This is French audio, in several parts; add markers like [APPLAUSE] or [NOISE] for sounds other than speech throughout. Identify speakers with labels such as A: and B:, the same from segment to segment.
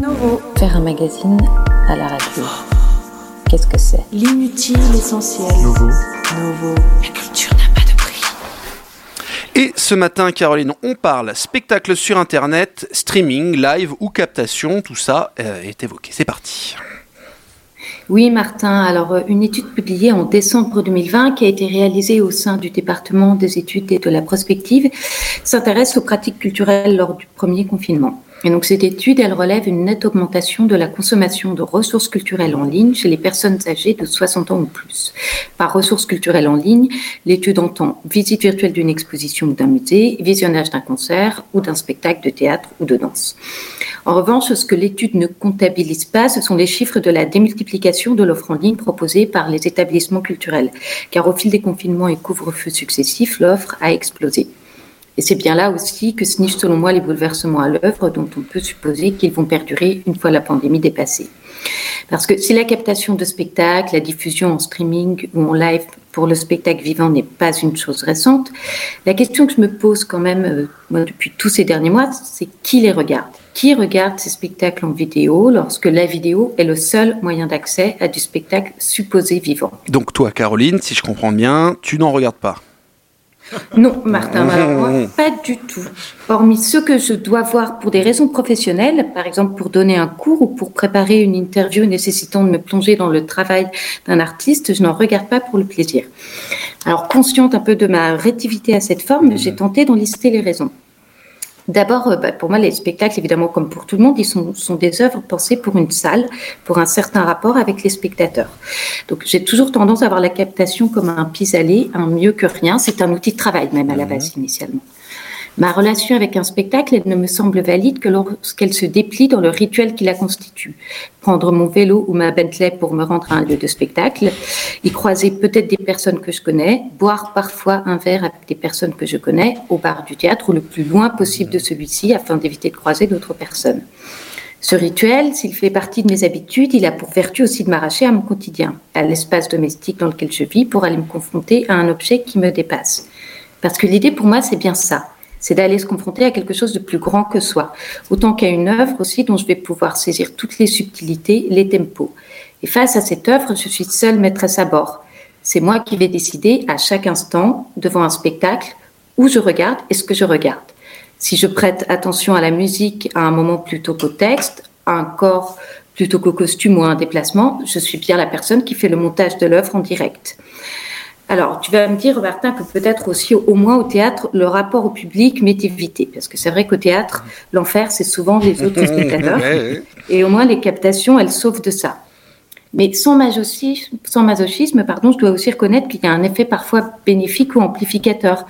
A: Novo.
B: Faire un magazine à la radio. Qu'est-ce que c'est?
A: L'inutile, l'essentiel.
C: Nouveau.
A: Novo.
D: La culture n'a pas de prix.
C: Et ce matin, Caroline, on parle spectacle sur Internet, streaming, live ou captation. Tout ça euh, est évoqué. C'est parti.
B: Oui, Martin. Alors, euh, une étude publiée en décembre 2020 qui a été réalisée au sein du département des études et de la prospective s'intéresse aux pratiques culturelles lors du premier confinement. Et donc cette étude, elle relève une nette augmentation de la consommation de ressources culturelles en ligne chez les personnes âgées de 60 ans ou plus. Par ressources culturelles en ligne, l'étude entend visite virtuelle d'une exposition ou d'un musée, visionnage d'un concert ou d'un spectacle de théâtre ou de danse. En revanche, ce que l'étude ne comptabilise pas, ce sont les chiffres de la démultiplication de l'offre en ligne proposée par les établissements culturels, car au fil des confinements et couvre-feux successifs, l'offre a explosé. Et c'est bien là aussi que se nichent selon moi les bouleversements à l'œuvre dont on peut supposer qu'ils vont perdurer une fois la pandémie dépassée. Parce que si la captation de spectacles, la diffusion en streaming ou en live pour le spectacle vivant n'est pas une chose récente, la question que je me pose quand même euh, moi, depuis tous ces derniers mois, c'est qui les regarde? Qui regarde ces spectacles en vidéo lorsque la vidéo est le seul moyen d'accès à du spectacle supposé vivant?
C: Donc toi, Caroline, si je comprends bien, tu n'en regardes pas?
B: Non, Martin, moi, pas du tout. Hormis ceux que je dois voir pour des raisons professionnelles, par exemple pour donner un cours ou pour préparer une interview nécessitant de me plonger dans le travail d'un artiste, je n'en regarde pas pour le plaisir. Alors, consciente un peu de ma rétivité à cette forme, j'ai tenté d'en lister les raisons. D'abord, euh, bah, pour moi, les spectacles, évidemment, comme pour tout le monde, ils sont, sont, des œuvres pensées pour une salle, pour un certain rapport avec les spectateurs. Donc, j'ai toujours tendance à voir la captation comme un pis-aller, un mieux que rien. C'est un outil de travail, même à la base, initialement. Ma relation avec un spectacle, elle ne me semble valide que lorsqu'elle se déplie dans le rituel qui la constitue. Prendre mon vélo ou ma Bentley pour me rendre à un lieu de spectacle, y croiser peut-être des personnes que je connais, boire parfois un verre avec des personnes que je connais au bar du théâtre ou le plus loin possible de celui-ci afin d'éviter de croiser d'autres personnes. Ce rituel, s'il fait partie de mes habitudes, il a pour vertu aussi de m'arracher à mon quotidien, à l'espace domestique dans lequel je vis pour aller me confronter à un objet qui me dépasse. Parce que l'idée pour moi, c'est bien ça c'est d'aller se confronter à quelque chose de plus grand que soi, autant qu'à une œuvre aussi dont je vais pouvoir saisir toutes les subtilités, les tempos. Et face à cette œuvre, je suis seule maîtresse à bord. C'est moi qui vais décider à chaque instant, devant un spectacle, où je regarde et ce que je regarde. Si je prête attention à la musique à un moment plutôt qu'au texte, à un corps plutôt qu'au costume ou à un déplacement, je suis bien la personne qui fait le montage de l'œuvre en direct. Alors, tu vas me dire, Martin, que peut-être aussi, au moins au théâtre, le rapport au public m'est évité. Parce que c'est vrai qu'au théâtre, l'enfer, c'est souvent les autres [LAUGHS] spectateurs. Et au moins, les captations, elles sauvent de ça. Mais sans masochisme, sans masochisme pardon, je dois aussi reconnaître qu'il y a un effet parfois bénéfique ou amplificateur.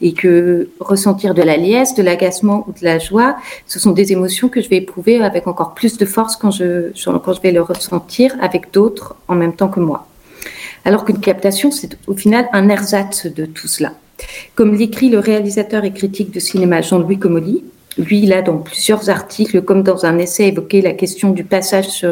B: Et que ressentir de la liesse, de l'agacement ou de la joie, ce sont des émotions que je vais éprouver avec encore plus de force quand je, quand je vais le ressentir avec d'autres en même temps que moi alors qu'une captation, c'est au final un ersatz de tout cela. Comme l'écrit le réalisateur et critique de cinéma Jean-Louis Comolli, lui, il a dans plusieurs articles, comme dans un essai, évoqué la question du passage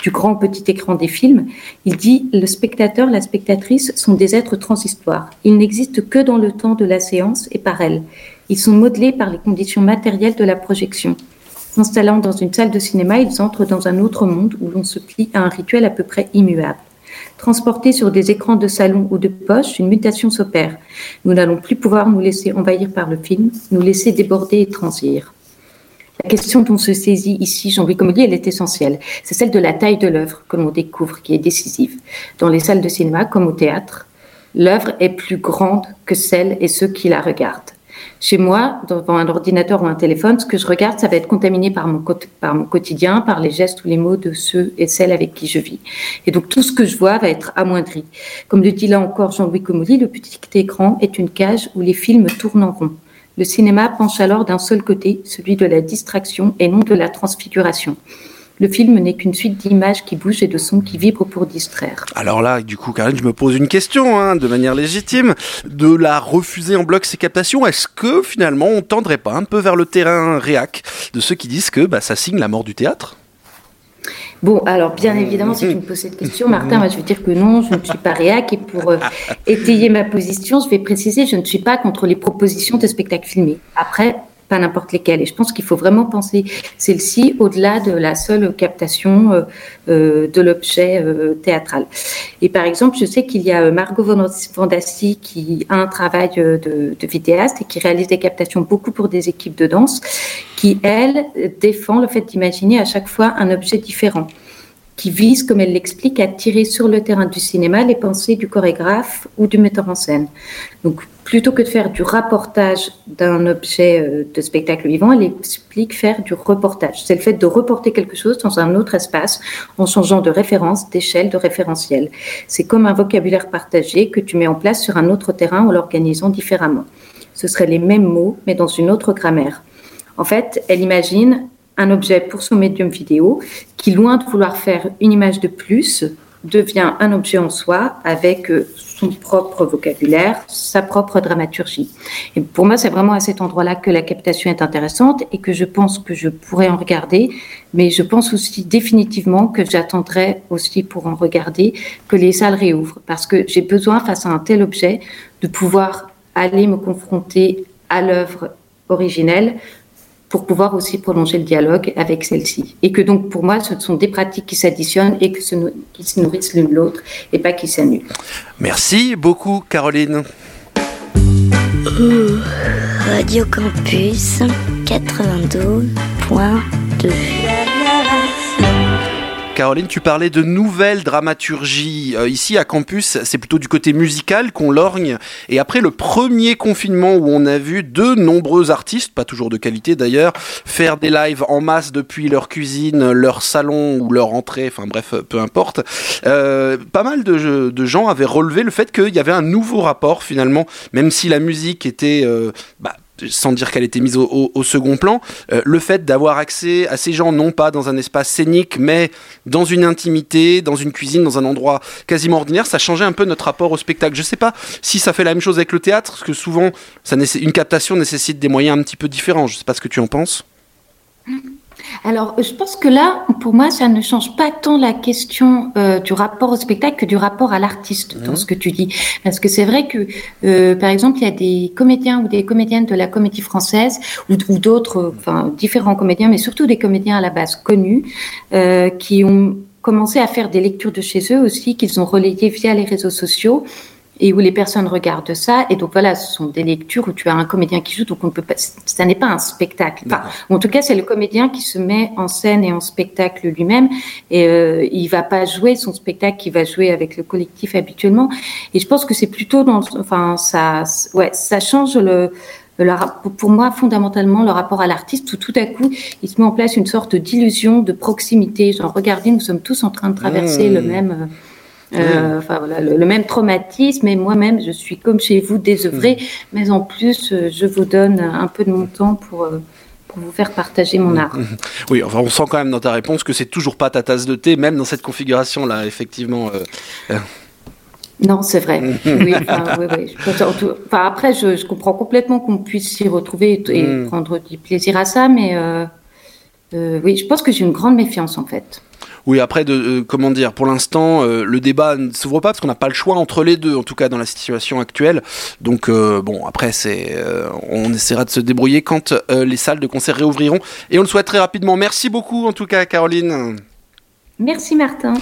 B: du grand petit écran des films. Il dit Le spectateur, la spectatrice sont des êtres transhistoires. Ils n'existent que dans le temps de la séance et par elle. Ils sont modelés par les conditions matérielles de la projection. S'installant dans une salle de cinéma, ils entrent dans un autre monde où l'on se plie à un rituel à peu près immuable. Transportés sur des écrans de salon ou de poche, une mutation s'opère. Nous n'allons plus pouvoir nous laisser envahir par le film, nous laisser déborder et transir. La question dont se saisit ici Jean-Louis Comolli, elle est essentielle. C'est celle de la taille de l'œuvre que l'on découvre, qui est décisive. Dans les salles de cinéma comme au théâtre, l'œuvre est plus grande que celle et ceux qui la regardent. Chez moi, devant un ordinateur ou un téléphone, ce que je regarde, ça va être contaminé par mon, quotidien, par les gestes ou les mots de ceux et celles avec qui je vis. Et donc tout ce que je vois va être amoindri. Comme le dit là encore Jean-Louis Comolli, le petit écran est une cage où les films tournent en rond. Le cinéma penche alors d'un seul côté, celui de la distraction et non de la transfiguration. Le film n'est qu'une suite d'images qui bougent et de sons qui vibrent pour distraire.
C: Alors là, du coup, Karine, je me pose une question, hein, de manière légitime, de la refuser en bloc ces captations. Est-ce que finalement, on tendrait pas un peu vers le terrain réac de ceux qui disent que bah, ça signe la mort du théâtre?
B: Bon, alors bien évidemment, si tu me poses cette question, Martin, moi, je vais dire que non, je ne suis pas réac. Et pour euh, [LAUGHS] étayer ma position, je vais préciser, je ne suis pas contre les propositions de spectacles filmés. Après, pas n'importe lesquelles. Et je pense qu'il faut vraiment penser celle-ci au-delà de la seule captation euh, euh, de l'objet euh, théâtral. Et par exemple, je sais qu'il y a Margot Vandassi qui a un travail de, de vidéaste et qui réalise des captations beaucoup pour des équipes de danse, qui, elle, défend le fait d'imaginer à chaque fois un objet différent qui vise, comme elle l'explique, à tirer sur le terrain du cinéma les pensées du chorégraphe ou du metteur en scène. Donc, plutôt que de faire du rapportage d'un objet euh, de spectacle vivant, elle explique faire du reportage. C'est le fait de reporter quelque chose dans un autre espace en changeant de référence, d'échelle, de référentiel. C'est comme un vocabulaire partagé que tu mets en place sur un autre terrain en l'organisant différemment. Ce seraient les mêmes mots, mais dans une autre grammaire. En fait, elle imagine un objet pour son médium vidéo qui, loin de vouloir faire une image de plus, devient un objet en soi avec euh, son propre vocabulaire, sa propre dramaturgie. Et pour moi, c'est vraiment à cet endroit-là que la captation est intéressante et que je pense que je pourrais en regarder, mais je pense aussi définitivement que j'attendrai aussi pour en regarder que les salles réouvrent, parce que j'ai besoin, face à un tel objet, de pouvoir aller me confronter à l'œuvre originelle pour pouvoir aussi prolonger le dialogue avec celle-ci. Et que donc, pour moi, ce sont des pratiques qui s'additionnent et qui se nourrissent l'une l'autre et pas qui s'annulent.
C: Merci beaucoup, Caroline.
E: Radio Campus 92.2
C: Caroline, tu parlais de nouvelles dramaturgies. Euh, ici, à campus, c'est plutôt du côté musical qu'on lorgne. Et après le premier confinement où on a vu de nombreux artistes, pas toujours de qualité d'ailleurs, faire des lives en masse depuis leur cuisine, leur salon ou leur entrée, enfin bref, peu importe, euh, pas mal de, de, gens avaient relevé le fait qu'il y avait un nouveau rapport finalement, même si la musique était... Euh, bah, sans dire qu'elle était mise au, second plan, euh, le fait d'avoir accès à ces gens, non pas dans un espace scénique, mais dans une intimité, dans une cuisine, dans un endroit quasiment ordinaire, ça changeait un peu notre rapport au spectacle. Je ne sais pas si ça fait la même chose avec le théâtre, parce que souvent, une captation nécessite des moyens un petit peu différents. Je ne sais pas ce que tu en penses.
B: Alors, je pense que là, pour moi, ça ne change pas tant la question euh, du rapport au spectacle que du rapport à l'artiste dans mhm. ce que tu dis. Parce que c'est vrai que, euh, par exemple, il y a des comédiens ou des comédiennes de la comédie française ou, d'autres, enfin, différents comédiens, mais surtout des comédiens à la base connus, euh, qui ont commencé à faire des lectures de chez eux aussi, qu'ils ont relayées via les réseaux sociaux et où les personnes regardent ça. Et donc voilà, ce sont des lectures où tu as un comédien qui joue, donc on peut pas, ça n'est pas un spectacle. Enfin, en tout cas, c'est le comédien qui se met en scène et en spectacle lui-même, et euh, il va pas jouer son spectacle, il va jouer avec le collectif habituellement. Et je pense que c'est plutôt dans, enfin, ça, ouais, ça change le pour moi, fondamentalement, le rapport à l'artiste, où tout à coup, il se met en place une sorte d'illusion de proximité. Genre, regardez, nous sommes tous en train de traverser le mmh. même, euh, enfin voilà, le, même traumatisme. Et moi-même, je suis comme chez vous désœuvrée, mm. mais en plus, euh, je vous donne un peu de mon temps pour euh, pour vous faire partager mon art. [LAUGHS]
C: Oui, enfin, on sent quand même dans ta réponse que c'est toujours pas ta tasse de thé, même dans cette configuration-là, effectivement.
B: Non, c'est vrai. oui, enfin, oui, oui. Enfin, après, je, je, comprends complètement qu'on puisse s'y retrouver et, mm. prendre du plaisir à ça, mais oui, je pense que j'ai une grande méfiance en fait.
C: Oui, après, de, euh, comment dire, pour l'instant, euh, le débat ne s'ouvre pas parce qu'on n'a pas le choix entre les deux, en tout cas dans la situation actuelle. Donc, euh, bon, après, c'est, on essaiera de se débrouiller quand les salles de concert réouvriront. Et on le souhaite très rapidement. Merci beaucoup, en tout cas, Caroline.
B: Merci Martin.